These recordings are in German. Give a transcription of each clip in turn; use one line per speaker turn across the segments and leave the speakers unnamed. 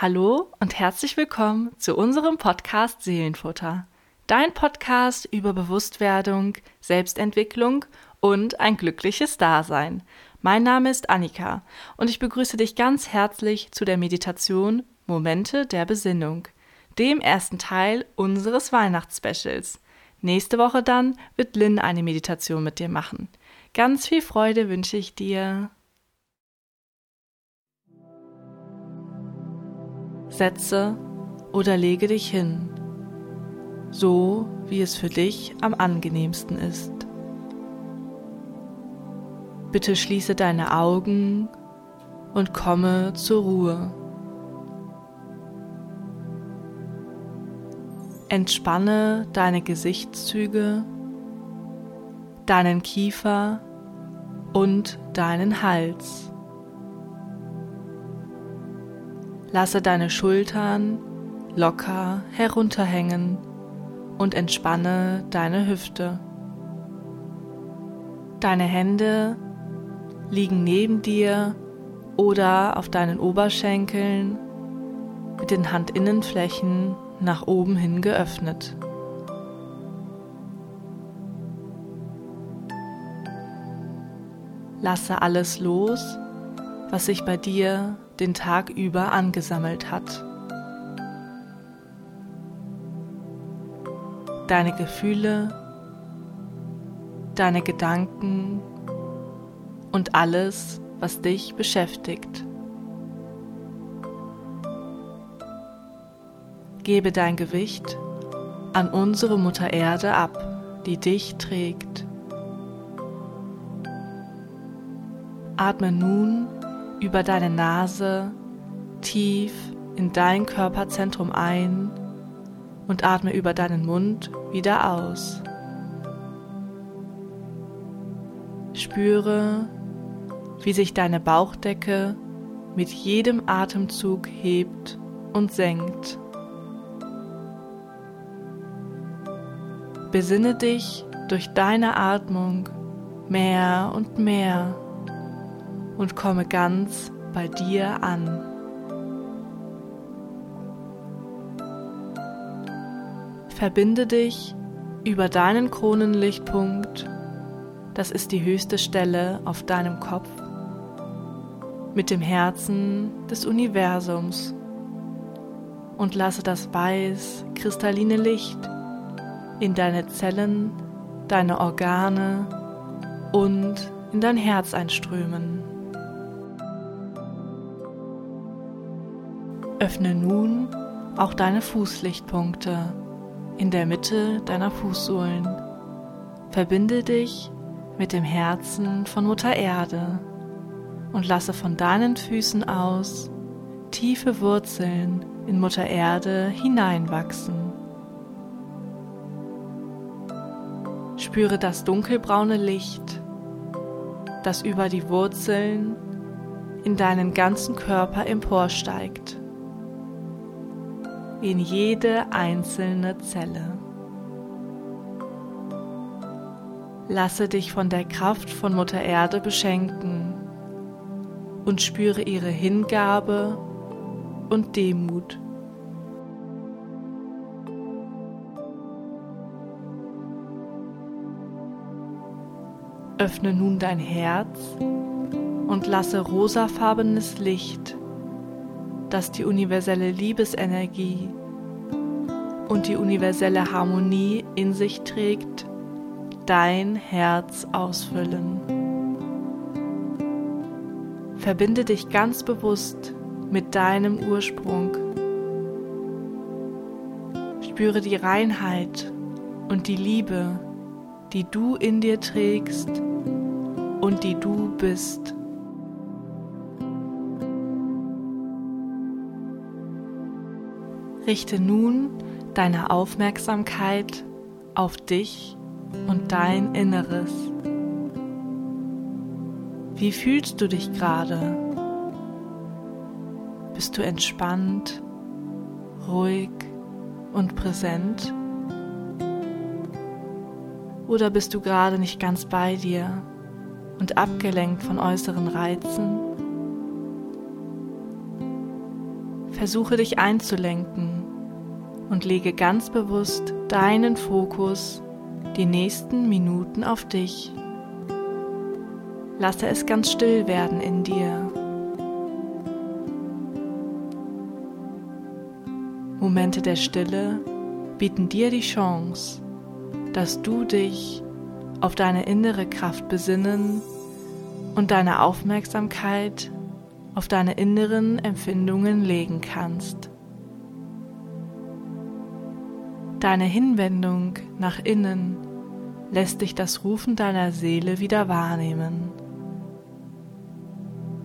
Hallo und herzlich willkommen zu unserem Podcast Seelenfutter. Dein Podcast über Bewusstwerdung, Selbstentwicklung und ein glückliches Dasein. Mein Name ist Annika und ich begrüße dich ganz herzlich zu der Meditation Momente der Besinnung, dem ersten Teil unseres Weihnachtsspecials. Nächste Woche dann wird Lynn eine Meditation mit dir machen. Ganz viel Freude wünsche ich dir. Setze oder lege dich hin, so wie es für dich am angenehmsten ist. Bitte schließe deine Augen und komme zur Ruhe. Entspanne deine Gesichtszüge, deinen Kiefer und deinen Hals. Lasse deine Schultern locker herunterhängen und entspanne deine Hüfte. Deine Hände liegen neben dir oder auf deinen Oberschenkeln mit den Handinnenflächen nach oben hin geöffnet. Lasse alles los, was sich bei dir den Tag über angesammelt hat. Deine Gefühle, deine Gedanken und alles, was dich beschäftigt. Gebe dein Gewicht an unsere Mutter Erde ab, die dich trägt. Atme nun über deine Nase tief in dein Körperzentrum ein und atme über deinen Mund wieder aus. Spüre, wie sich deine Bauchdecke mit jedem Atemzug hebt und senkt. Besinne dich durch deine Atmung mehr und mehr und komme ganz bei dir an. Verbinde dich über deinen Kronenlichtpunkt, das ist die höchste Stelle auf deinem Kopf, mit dem Herzen des Universums und lasse das weiß kristalline Licht in deine Zellen, deine Organe und in dein Herz einströmen. Öffne nun auch deine Fußlichtpunkte in der Mitte deiner Fußsohlen. Verbinde dich mit dem Herzen von Mutter Erde und lasse von deinen Füßen aus tiefe Wurzeln in Mutter Erde hineinwachsen. Spüre das dunkelbraune Licht, das über die Wurzeln in deinen ganzen Körper emporsteigt in jede einzelne Zelle. Lasse dich von der Kraft von Mutter Erde beschenken und spüre ihre Hingabe und Demut. Öffne nun dein Herz und lasse rosafarbenes Licht das die universelle Liebesenergie und die universelle Harmonie in sich trägt, dein Herz ausfüllen. Verbinde dich ganz bewusst mit deinem Ursprung. Spüre die Reinheit und die Liebe, die du in dir trägst und die du bist. Richte nun deine Aufmerksamkeit auf dich und dein Inneres. Wie fühlst du dich gerade? Bist du entspannt, ruhig und präsent? Oder bist du gerade nicht ganz bei dir und abgelenkt von äußeren Reizen? Versuche dich einzulenken und lege ganz bewusst deinen Fokus die nächsten Minuten auf dich. Lasse es ganz still werden in dir. Momente der Stille bieten dir die Chance, dass du dich auf deine innere Kraft besinnen und deine Aufmerksamkeit auf deine inneren Empfindungen legen kannst. Deine Hinwendung nach innen lässt dich das Rufen deiner Seele wieder wahrnehmen.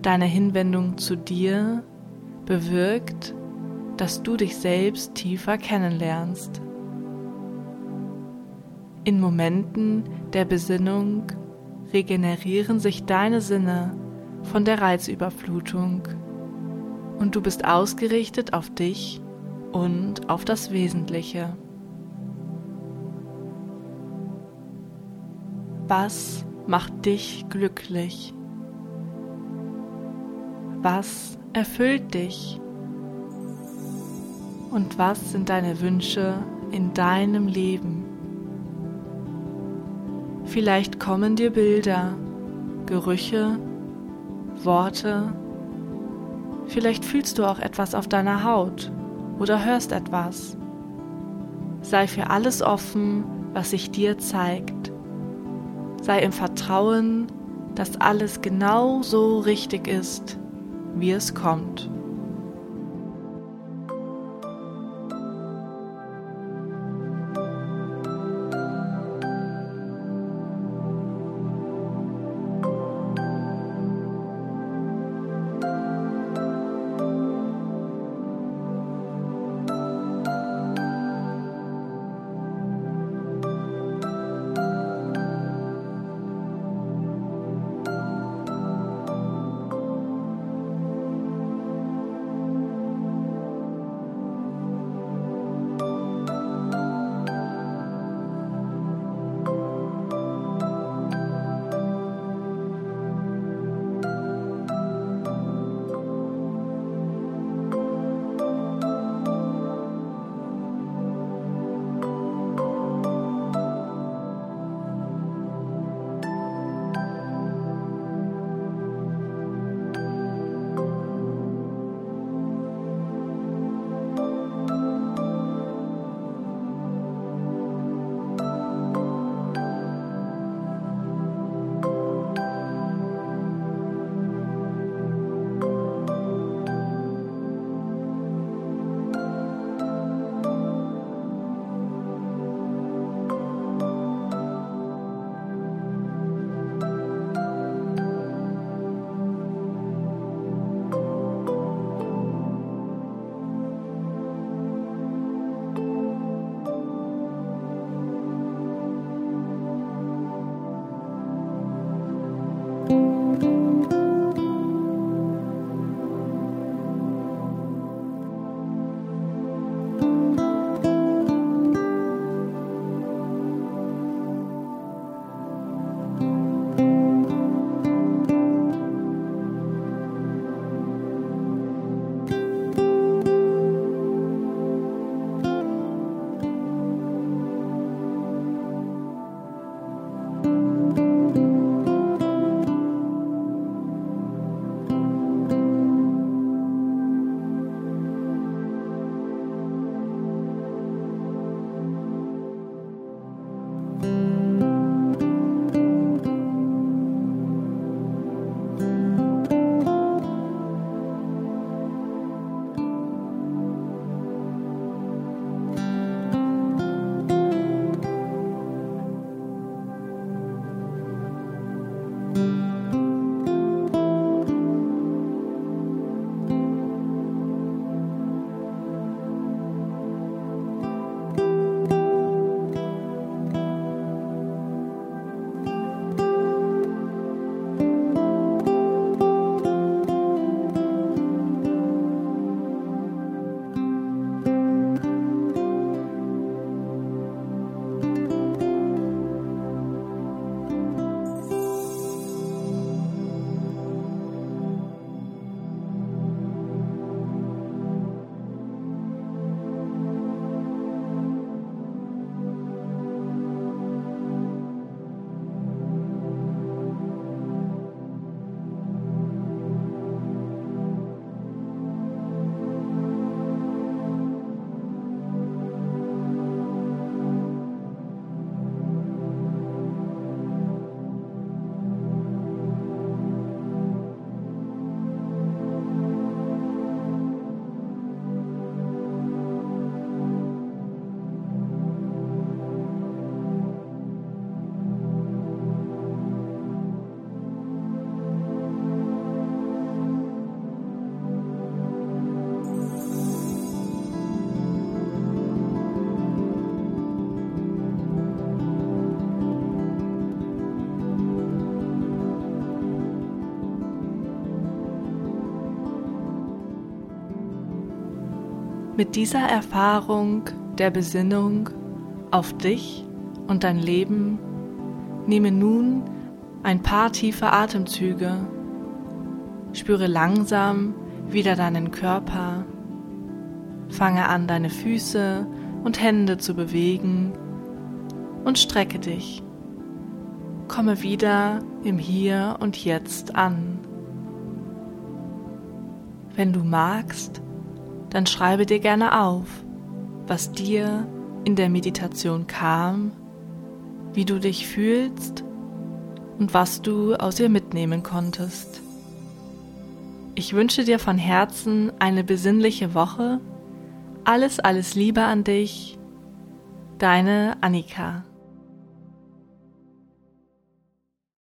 Deine Hinwendung zu dir bewirkt, dass du dich selbst tiefer kennenlernst. In Momenten der Besinnung regenerieren sich deine Sinne von der Reizüberflutung und du bist ausgerichtet auf dich und auf das Wesentliche. Was macht dich glücklich? Was erfüllt dich? Und was sind deine Wünsche in deinem Leben? Vielleicht kommen dir Bilder, Gerüche, Worte. Vielleicht fühlst du auch etwas auf deiner Haut oder hörst etwas. Sei für alles offen, was sich dir zeigt. Sei im Vertrauen, dass alles genau so richtig ist, wie es kommt. Mit dieser Erfahrung der Besinnung auf dich und dein Leben nehme nun ein paar tiefe Atemzüge. Spüre langsam wieder deinen Körper. Fange an, deine Füße und Hände zu bewegen und strecke dich. Komme wieder im Hier und Jetzt an. Wenn du magst, dann schreibe dir gerne auf, was dir in der Meditation kam, wie du dich fühlst und was du aus ihr mitnehmen konntest. Ich wünsche dir von Herzen eine besinnliche Woche. Alles, alles Liebe an dich. Deine Annika.